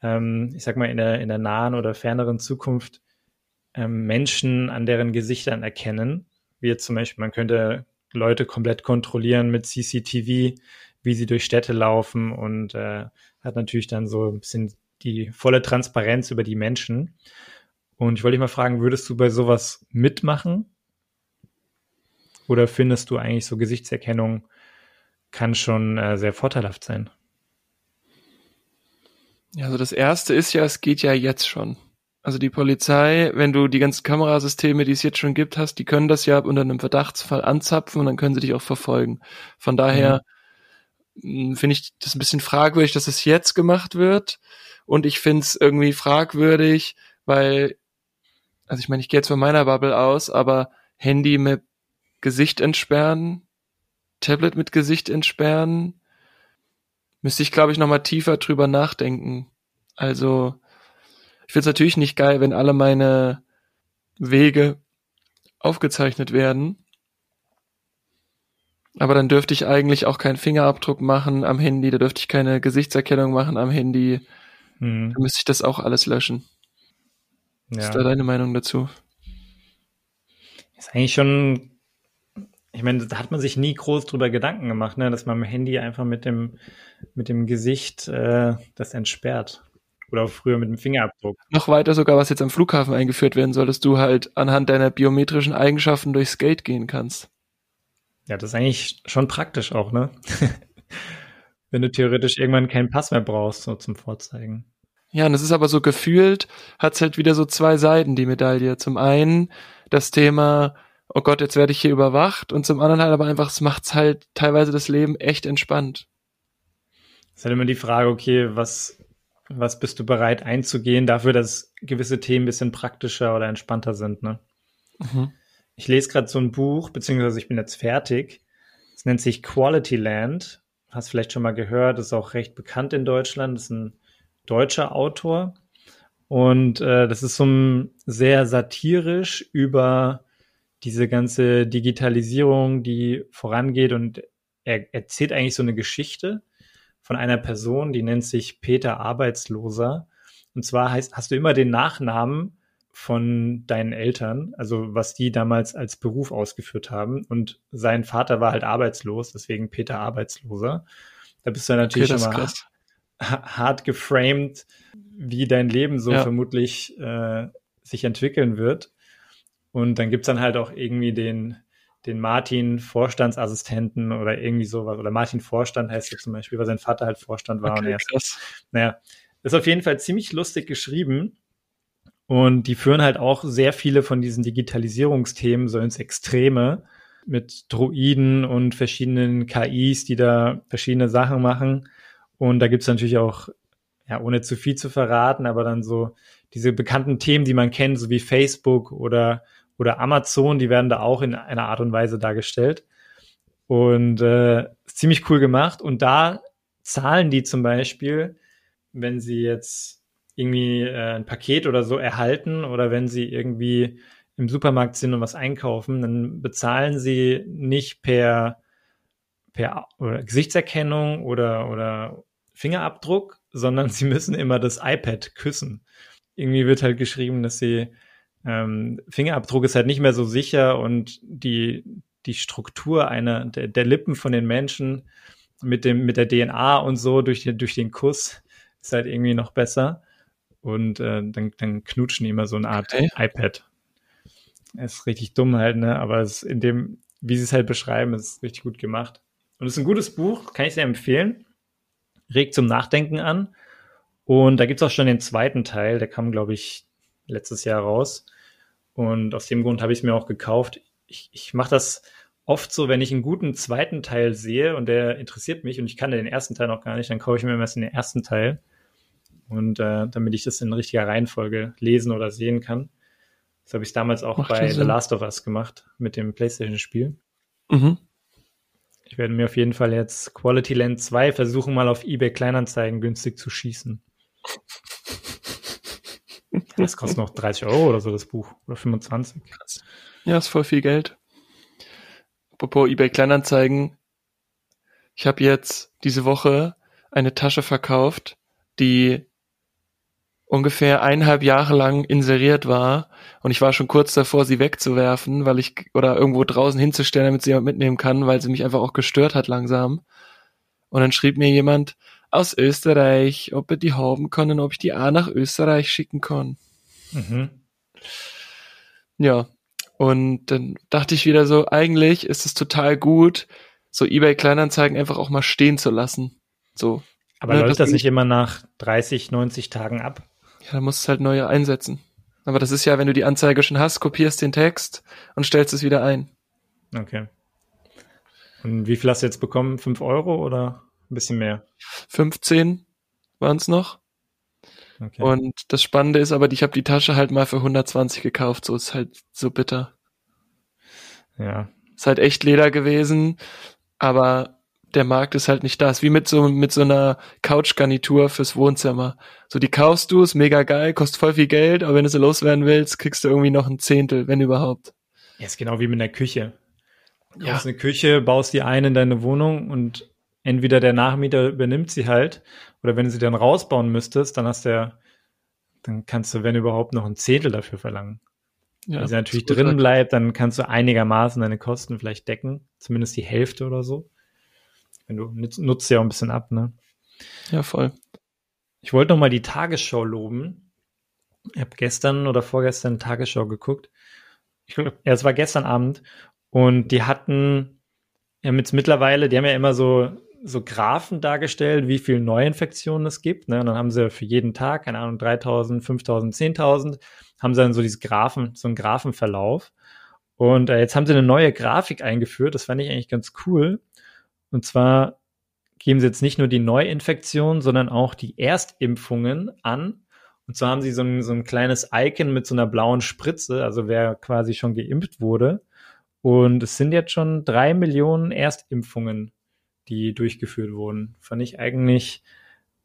ähm, ich sag mal in der, in der nahen oder ferneren Zukunft, ähm, Menschen an deren Gesichtern erkennen. Wie jetzt zum Beispiel, man könnte Leute komplett kontrollieren mit CCTV, wie sie durch Städte laufen und äh, hat natürlich dann so ein bisschen die volle Transparenz über die Menschen. Und ich wollte dich mal fragen, würdest du bei sowas mitmachen? Oder findest du eigentlich so Gesichtserkennung kann schon äh, sehr vorteilhaft sein? Ja, also das erste ist ja, es geht ja jetzt schon. Also die Polizei, wenn du die ganzen Kamerasysteme, die es jetzt schon gibt, hast, die können das ja unter einem Verdachtsfall anzapfen und dann können sie dich auch verfolgen. Von daher, hm, finde ich das ein bisschen fragwürdig, dass es jetzt gemacht wird. Und ich finde es irgendwie fragwürdig, weil, also ich meine, ich gehe jetzt von meiner Bubble aus, aber Handy mit Gesicht entsperren, Tablet mit Gesicht entsperren, müsste ich, glaube ich, nochmal tiefer drüber nachdenken. Also, ich finde es natürlich nicht geil, wenn alle meine Wege aufgezeichnet werden. Aber dann dürfte ich eigentlich auch keinen Fingerabdruck machen am Handy, da dürfte ich keine Gesichtserkennung machen am Handy. Hm. Da müsste ich das auch alles löschen. Ja. Was ist da deine Meinung dazu? Ist eigentlich schon, ich meine, da hat man sich nie groß drüber Gedanken gemacht, ne, dass man am Handy einfach mit dem, mit dem Gesicht äh, das entsperrt. Oder früher mit dem Fingerabdruck. Noch weiter sogar, was jetzt am Flughafen eingeführt werden soll, dass du halt anhand deiner biometrischen Eigenschaften durchs Gate gehen kannst. Ja, das ist eigentlich schon praktisch auch, ne? [laughs] Wenn du theoretisch irgendwann keinen Pass mehr brauchst, so zum Vorzeigen. Ja, und es ist aber so gefühlt, hat es halt wieder so zwei Seiten, die Medaille. Zum einen das Thema, oh Gott, jetzt werde ich hier überwacht, und zum anderen halt aber einfach, es macht halt teilweise das Leben echt entspannt. Es ist halt immer die Frage, okay, was, was bist du bereit einzugehen dafür, dass gewisse Themen ein bisschen praktischer oder entspannter sind, ne? Mhm. Ich lese gerade so ein Buch, beziehungsweise ich bin jetzt fertig. Es nennt sich Quality Land. Hast vielleicht schon mal gehört, ist auch recht bekannt in Deutschland. Das ist ein deutscher Autor. Und äh, das ist so ein sehr satirisch über diese ganze Digitalisierung, die vorangeht. Und er erzählt eigentlich so eine Geschichte von einer Person, die nennt sich Peter Arbeitsloser. Und zwar heißt, hast du immer den Nachnamen von deinen Eltern, also was die damals als Beruf ausgeführt haben. Und sein Vater war halt arbeitslos, deswegen Peter Arbeitsloser. Da bist du natürlich okay, mal hart geframed, wie dein Leben so ja. vermutlich äh, sich entwickeln wird. Und dann gibt's dann halt auch irgendwie den, den Martin Vorstandsassistenten oder irgendwie sowas. Oder Martin Vorstand heißt er zum Beispiel, weil sein Vater halt Vorstand war. Okay, und er ist, naja, ist auf jeden Fall ziemlich lustig geschrieben. Und die führen halt auch sehr viele von diesen Digitalisierungsthemen so ins Extreme mit Droiden und verschiedenen KIs, die da verschiedene Sachen machen. Und da gibt's natürlich auch, ja, ohne zu viel zu verraten, aber dann so diese bekannten Themen, die man kennt, so wie Facebook oder, oder Amazon, die werden da auch in einer Art und Weise dargestellt. Und äh, ziemlich cool gemacht. Und da zahlen die zum Beispiel, wenn sie jetzt irgendwie äh, ein Paket oder so erhalten oder wenn sie irgendwie im Supermarkt sind und was einkaufen, dann bezahlen sie nicht per, per oder Gesichtserkennung oder, oder Fingerabdruck, sondern [laughs] sie müssen immer das iPad küssen. Irgendwie wird halt geschrieben, dass sie ähm, Fingerabdruck ist halt nicht mehr so sicher und die, die Struktur einer der, der Lippen von den Menschen mit dem mit der DNA und so durch den durch den Kuss ist halt irgendwie noch besser und äh, dann, dann knutschen die immer so eine Art okay. iPad. ist richtig dumm halt, ne? Aber es in dem, wie sie es halt beschreiben, ist richtig gut gemacht. Und es ist ein gutes Buch, kann ich sehr empfehlen. Regt zum Nachdenken an. Und da gibt's auch schon den zweiten Teil, der kam, glaube ich, letztes Jahr raus. Und aus dem Grund habe ich es mir auch gekauft. Ich, ich mache das oft so, wenn ich einen guten zweiten Teil sehe und der interessiert mich und ich kann den ersten Teil noch gar nicht, dann kaufe ich mir erst den ersten Teil. Und äh, damit ich das in richtiger Reihenfolge lesen oder sehen kann. Das habe ich damals auch Macht bei The Last of Us gemacht mit dem PlayStation-Spiel. Mhm. Ich werde mir auf jeden Fall jetzt Quality Land 2 versuchen, mal auf eBay Kleinanzeigen günstig zu schießen. Das kostet noch 30 Euro oder so, das Buch. Oder 25. Krass. Ja, ist voll viel Geld. Apropos eBay Kleinanzeigen. Ich habe jetzt diese Woche eine Tasche verkauft, die ungefähr eineinhalb Jahre lang inseriert war und ich war schon kurz davor, sie wegzuwerfen, weil ich oder irgendwo draußen hinzustellen, damit sie jemand mitnehmen kann, weil sie mich einfach auch gestört hat langsam. Und dann schrieb mir jemand aus Österreich, ob er die haben kann und ob ich die A nach Österreich schicken kann. Mhm. Ja, und dann dachte ich wieder so, eigentlich ist es total gut, so eBay Kleinanzeigen einfach auch mal stehen zu lassen. So. Aber ne, läuft das nicht immer nach 30, 90 Tagen ab? Ja, dann musst du halt neue einsetzen. Aber das ist ja, wenn du die Anzeige schon hast, kopierst den Text und stellst es wieder ein. Okay. Und wie viel hast du jetzt bekommen? Fünf Euro oder? ein bisschen mehr? 15 waren es noch. Okay. Und das Spannende ist aber, ich habe die Tasche halt mal für 120 gekauft, so ist halt so bitter. Ja. Ist halt echt Leder gewesen, aber der Markt ist halt nicht da. Ist wie mit so, mit so einer Couchgarnitur fürs Wohnzimmer. So, die kaufst du, ist mega geil, kostet voll viel Geld, aber wenn du sie loswerden willst, kriegst du irgendwie noch ein Zehntel, wenn überhaupt. Ja, ist genau wie mit einer Küche. Du ja. hast eine Küche, baust die ein in deine Wohnung und entweder der Nachmieter übernimmt sie halt, oder wenn du sie dann rausbauen müsstest, dann hast du ja, dann kannst du, wenn überhaupt, noch ein Zehntel dafür verlangen. Ja, wenn sie natürlich drin bleibt, dann kannst du einigermaßen deine Kosten vielleicht decken, zumindest die Hälfte oder so. Wenn du nutzt ja auch ein bisschen ab, ne? Ja, voll. Ich wollte noch mal die Tagesschau loben. Ich habe gestern oder vorgestern Tagesschau geguckt. Ich glaube, ja, es war gestern Abend und die hatten ja jetzt mittlerweile, die haben ja immer so so Graphen dargestellt, wie viele Neuinfektionen es gibt. Ne? Und dann haben sie für jeden Tag, keine Ahnung, 3000, 5000, 10.000, haben sie dann so dieses Graphen, so einen Graphenverlauf. Und äh, jetzt haben sie eine neue Grafik eingeführt. Das fand ich eigentlich ganz cool. Und zwar geben sie jetzt nicht nur die Neuinfektion, sondern auch die Erstimpfungen an. Und zwar haben sie so ein, so ein kleines Icon mit so einer blauen Spritze, also wer quasi schon geimpft wurde. Und es sind jetzt schon drei Millionen Erstimpfungen, die durchgeführt wurden. Fand ich eigentlich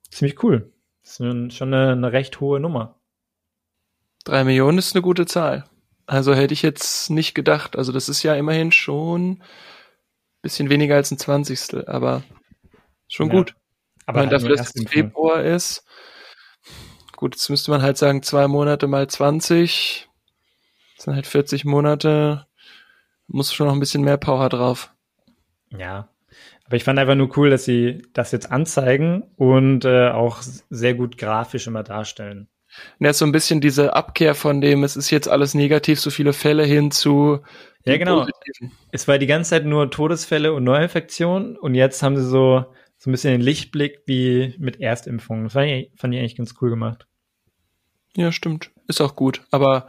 ziemlich cool. Das ist schon eine, eine recht hohe Nummer. Drei Millionen ist eine gute Zahl. Also hätte ich jetzt nicht gedacht. Also das ist ja immerhin schon bisschen weniger als ein Zwanzigstel, aber schon ja. gut. Aber halt dafür, dass es Februar ist, gut, jetzt müsste man halt sagen, zwei Monate mal 20, das sind halt 40 Monate, muss schon noch ein bisschen mehr Power drauf. Ja, aber ich fand einfach nur cool, dass sie das jetzt anzeigen und äh, auch sehr gut grafisch immer darstellen. Jetzt so ein bisschen diese Abkehr von dem, es ist jetzt alles negativ, so viele Fälle hin zu. Ja, genau. Positiven. Es war die ganze Zeit nur Todesfälle und Neuinfektionen und jetzt haben sie so, so ein bisschen den Lichtblick wie mit Erstimpfungen. Das fand ich, fand ich eigentlich ganz cool gemacht. Ja, stimmt. Ist auch gut. Aber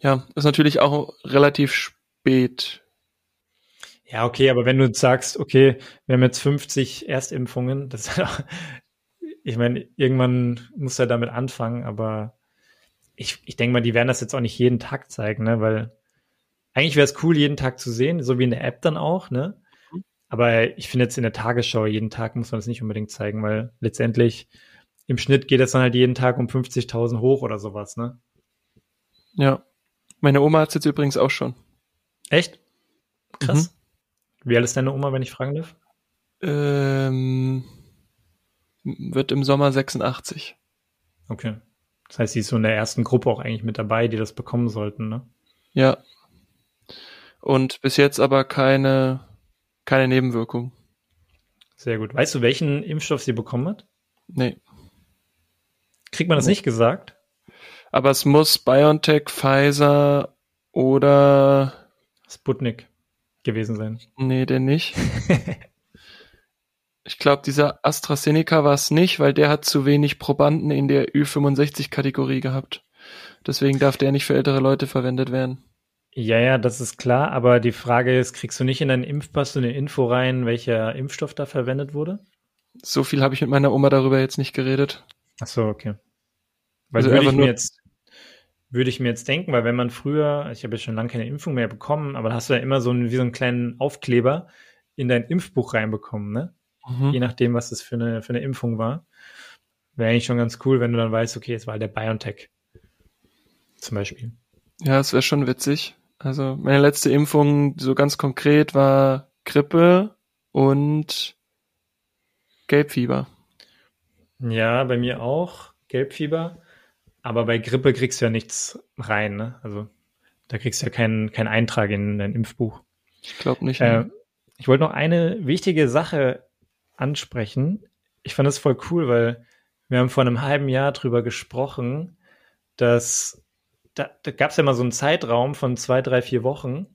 ja, ist natürlich auch relativ spät. Ja, okay, aber wenn du sagst, okay, wir haben jetzt 50 Erstimpfungen, das ist ich meine, irgendwann muss er damit anfangen, aber ich, ich denke mal, die werden das jetzt auch nicht jeden Tag zeigen, ne? Weil eigentlich wäre es cool, jeden Tag zu sehen, so wie in der App dann auch, ne? Mhm. Aber ich finde jetzt in der Tagesschau jeden Tag muss man das nicht unbedingt zeigen, weil letztendlich im Schnitt geht es dann halt jeden Tag um 50.000 hoch oder sowas, ne? Ja. Meine Oma hat es jetzt übrigens auch schon. Echt? Krass. Mhm. Wie alt ist deine Oma, wenn ich fragen darf? Ähm, wird im Sommer 86. Okay. Das heißt, sie ist so in der ersten Gruppe auch eigentlich mit dabei, die das bekommen sollten, ne? Ja. Und bis jetzt aber keine, keine Nebenwirkung. Sehr gut. Weißt du, welchen Impfstoff sie bekommen hat? Nee. Kriegt man das nee. nicht gesagt? Aber es muss BioNTech, Pfizer oder Sputnik gewesen sein. Nee, der nicht. [laughs] Ich glaube, dieser AstraZeneca war es nicht, weil der hat zu wenig Probanden in der Ü65-Kategorie gehabt. Deswegen darf der nicht für ältere Leute verwendet werden. Ja, ja, das ist klar, aber die Frage ist, kriegst du nicht in deinen Impfpass so eine Info rein, welcher Impfstoff da verwendet wurde? So viel habe ich mit meiner Oma darüber jetzt nicht geredet. Ach so, okay. Weil also würde ich mir jetzt würde ich mir jetzt denken, weil wenn man früher, ich habe ja schon lange keine Impfung mehr bekommen, aber da hast du ja immer so einen, wie so einen kleinen Aufkleber in dein Impfbuch reinbekommen, ne? mhm. je nachdem, was das für eine, für eine Impfung war. Wäre eigentlich schon ganz cool, wenn du dann weißt, okay, es war halt der BioNTech. Zum Beispiel. Ja, es wäre schon witzig. Also meine letzte Impfung so ganz konkret war Grippe und Gelbfieber. Ja, bei mir auch Gelbfieber. Aber bei Grippe kriegst du ja nichts rein. Ne? Also da kriegst du ja keinen keinen Eintrag in dein Impfbuch. Ich glaube nicht. Äh, ich wollte noch eine wichtige Sache ansprechen. Ich fand es voll cool, weil wir haben vor einem halben Jahr drüber gesprochen, dass da, da gab es ja mal so einen Zeitraum von zwei, drei, vier Wochen,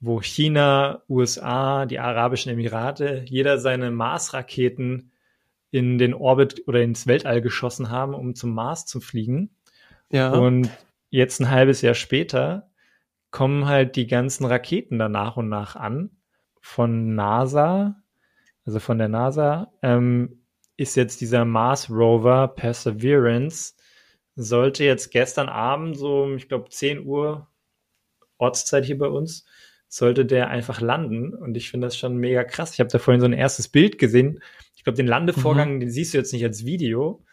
wo China, USA, die Arabischen Emirate, jeder seine Mars-Raketen in den Orbit oder ins Weltall geschossen haben, um zum Mars zu fliegen. Ja. Und jetzt ein halbes Jahr später kommen halt die ganzen Raketen da nach und nach an von NASA, also von der NASA, ähm, ist jetzt dieser Mars Rover Perseverance, sollte jetzt gestern Abend, so, ich glaube, 10 Uhr Ortszeit hier bei uns, sollte der einfach landen. Und ich finde das schon mega krass. Ich habe da vorhin so ein erstes Bild gesehen. Ich glaube, den Landevorgang, mhm. den siehst du jetzt nicht als Video,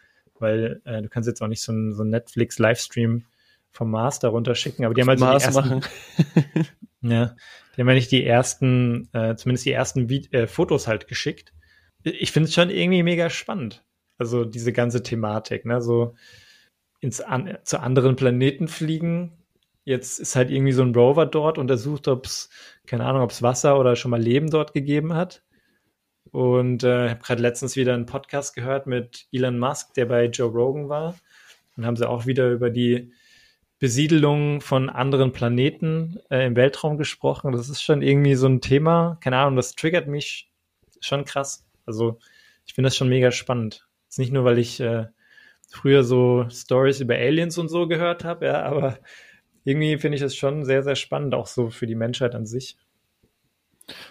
weil äh, du kannst jetzt auch nicht so ein, so Netflix-Livestream vom Mars darunter schicken, aber die haben halt Mars so die ersten, machen. [laughs] ja, die haben ja nicht die ersten, äh, zumindest die ersten Vi äh, Fotos halt geschickt. Ich finde es schon irgendwie mega spannend. Also diese ganze Thematik, ne, so ins an, zu anderen Planeten fliegen. Jetzt ist halt irgendwie so ein Rover dort, untersucht, ob es, keine Ahnung, ob es Wasser oder schon mal Leben dort gegeben hat. Und äh, habe gerade letztens wieder einen Podcast gehört mit Elon Musk, der bei Joe Rogan war. Und haben sie auch wieder über die Besiedelung von anderen Planeten äh, im Weltraum gesprochen. Das ist schon irgendwie so ein Thema. Keine Ahnung, das triggert mich schon krass. Also ich finde das schon mega spannend. Ist nicht nur, weil ich äh, früher so Stories über Aliens und so gehört habe, ja, aber irgendwie finde ich das schon sehr, sehr spannend, auch so für die Menschheit an sich.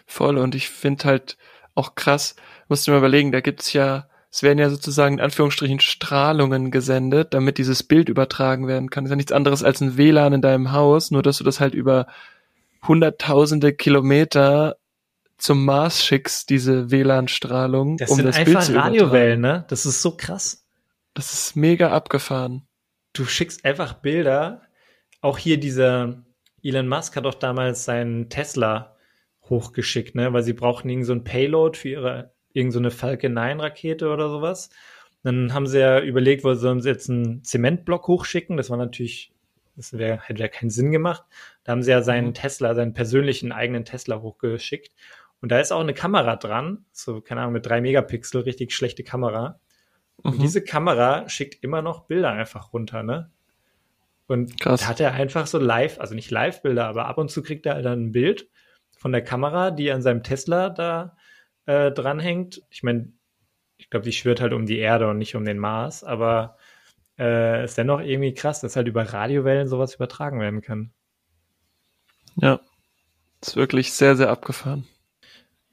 Voll, und ich finde halt auch krass, musst du mal überlegen, da gibt's ja es werden ja sozusagen in Anführungsstrichen Strahlungen gesendet, damit dieses Bild übertragen werden kann. Das ist ja nichts anderes als ein WLAN in deinem Haus, nur dass du das halt über hunderttausende Kilometer zum Mars schickst, diese WLAN-Strahlung, um sind das einfach Bild zu Radiowellen, ne? Das ist so krass. Das ist mega abgefahren. Du schickst einfach Bilder. Auch hier dieser Elon Musk hat auch damals seinen Tesla hochgeschickt, ne? Weil sie brauchten irgend so ein Payload für ihre irgend so eine Falcon 9 Rakete oder sowas. Dann haben sie ja überlegt, wo sollen sie jetzt einen Zementblock hochschicken. Das war natürlich, das wär, hätte ja keinen Sinn gemacht. Da haben sie ja seinen mhm. Tesla, seinen persönlichen eigenen Tesla hochgeschickt. Und da ist auch eine Kamera dran, so, keine Ahnung, mit drei Megapixel, richtig schlechte Kamera. Und mhm. diese Kamera schickt immer noch Bilder einfach runter, ne? Und Krass. da hat er einfach so live, also nicht Live-Bilder, aber ab und zu kriegt er dann ein Bild von der Kamera, die an seinem Tesla da äh, dranhängt. Ich meine, ich glaube, die schwirrt halt um die Erde und nicht um den Mars, aber äh, ist dennoch irgendwie krass, dass halt über Radiowellen sowas übertragen werden kann. Ja, ist wirklich sehr, sehr abgefahren.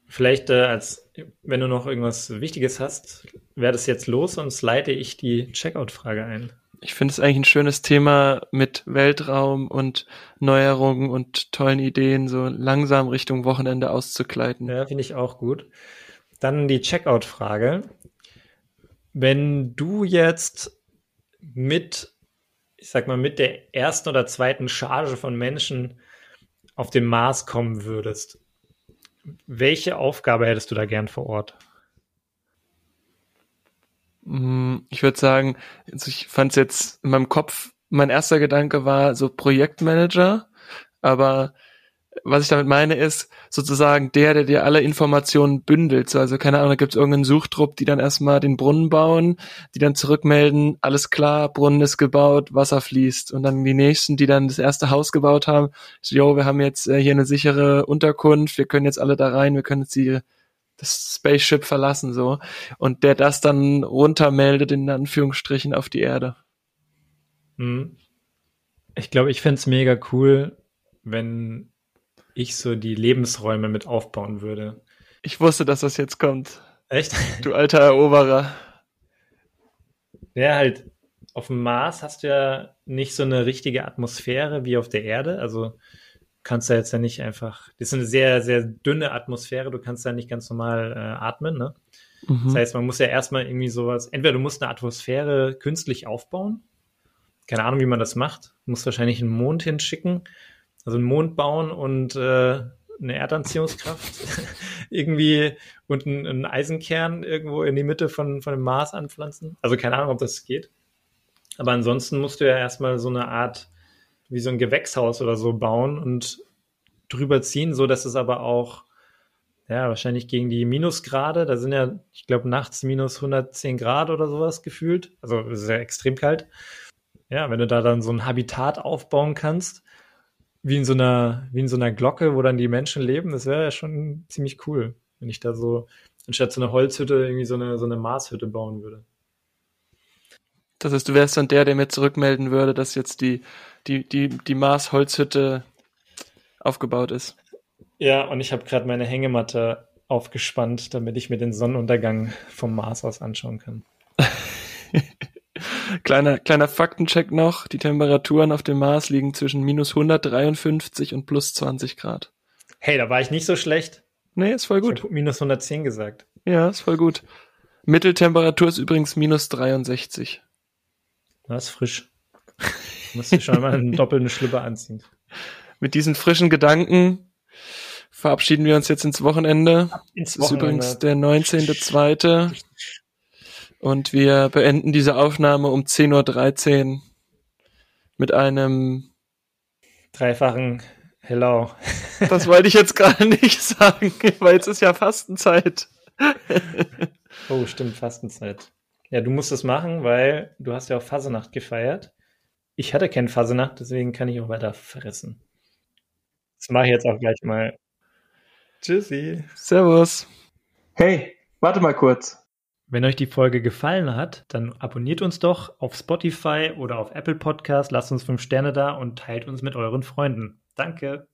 Vielleicht äh, als, wenn du noch irgendwas Wichtiges hast, wäre das jetzt los, sonst leite ich die Checkout-Frage ein. Ich finde es eigentlich ein schönes Thema mit Weltraum und Neuerungen und tollen Ideen, so langsam Richtung Wochenende auszukleiden. Ja, finde ich auch gut. Dann die Checkout-Frage. Wenn du jetzt mit, ich sag mal, mit der ersten oder zweiten Charge von Menschen auf den Mars kommen würdest, welche Aufgabe hättest du da gern vor Ort? Mm, ich würde sagen, also ich fand es jetzt in meinem Kopf, mein erster Gedanke war so Projektmanager, aber was ich damit meine ist sozusagen der, der dir alle Informationen bündelt. So, also keine Ahnung, da gibt es irgendeinen Suchtrupp, die dann erstmal den Brunnen bauen, die dann zurückmelden, alles klar, Brunnen ist gebaut, Wasser fließt. Und dann die nächsten, die dann das erste Haus gebaut haben, so, yo, wir haben jetzt äh, hier eine sichere Unterkunft, wir können jetzt alle da rein, wir können jetzt die das Spaceship verlassen, so. Und der das dann runtermeldet, in Anführungsstrichen, auf die Erde. Hm. Ich glaube, ich fände es mega cool, wenn ich so die Lebensräume mit aufbauen würde. Ich wusste, dass das jetzt kommt. Echt? Du alter Eroberer. Ja, halt, auf dem Mars hast du ja nicht so eine richtige Atmosphäre wie auf der Erde. Also kannst da jetzt ja nicht einfach, das ist eine sehr, sehr dünne Atmosphäre, du kannst da nicht ganz normal äh, atmen, ne? Mhm. Das heißt, man muss ja erstmal irgendwie sowas, entweder du musst eine Atmosphäre künstlich aufbauen, keine Ahnung, wie man das macht, du musst wahrscheinlich einen Mond hinschicken, also einen Mond bauen und äh, eine Erdanziehungskraft [laughs] irgendwie und einen, einen, Eisenkern irgendwo in die Mitte von, von dem Mars anpflanzen. Also keine Ahnung, ob das geht. Aber ansonsten musst du ja erstmal so eine Art wie so ein Gewächshaus oder so bauen und drüber ziehen, so dass es aber auch ja, wahrscheinlich gegen die Minusgrade, da sind ja, ich glaube, nachts minus 110 Grad oder sowas gefühlt. Also ist ja extrem kalt. Ja, wenn du da dann so ein Habitat aufbauen kannst, wie in so einer, wie in so einer Glocke, wo dann die Menschen leben, das wäre ja schon ziemlich cool, wenn ich da so anstatt so eine Holzhütte irgendwie so eine, so eine Marshütte bauen würde. Das heißt, du wärst dann der, der mir zurückmelden würde, dass jetzt die, die, die, die Mars-Holzhütte aufgebaut ist. Ja, und ich habe gerade meine Hängematte aufgespannt, damit ich mir den Sonnenuntergang vom Mars aus anschauen kann. [laughs] kleiner, kleiner Faktencheck noch. Die Temperaturen auf dem Mars liegen zwischen minus 153 und plus 20 Grad. Hey, da war ich nicht so schlecht. Nee, ist voll gut. Ich minus 110 gesagt. Ja, ist voll gut. Mitteltemperatur ist übrigens minus 63. Das ist frisch. Musst du schon mal einen doppelten Schlüpper anziehen. Mit diesen frischen Gedanken verabschieden wir uns jetzt ins Wochenende. Ins Es ist übrigens der 19.2. Und wir beenden diese Aufnahme um 10.13 Uhr mit einem dreifachen Hello. Das wollte ich jetzt gerade nicht sagen, weil jetzt ist ja Fastenzeit. oh, stimmt, Fastenzeit. Ja, du musst es machen, weil du hast ja auch Fasenacht gefeiert. Ich hatte keine Fasenacht, deswegen kann ich auch weiter fressen. Das mache ich jetzt auch gleich mal. Tschüssi. Servus. Hey, warte mal kurz. Wenn euch die Folge gefallen hat, dann abonniert uns doch auf Spotify oder auf Apple Podcast, lasst uns fünf Sterne da und teilt uns mit euren Freunden. Danke.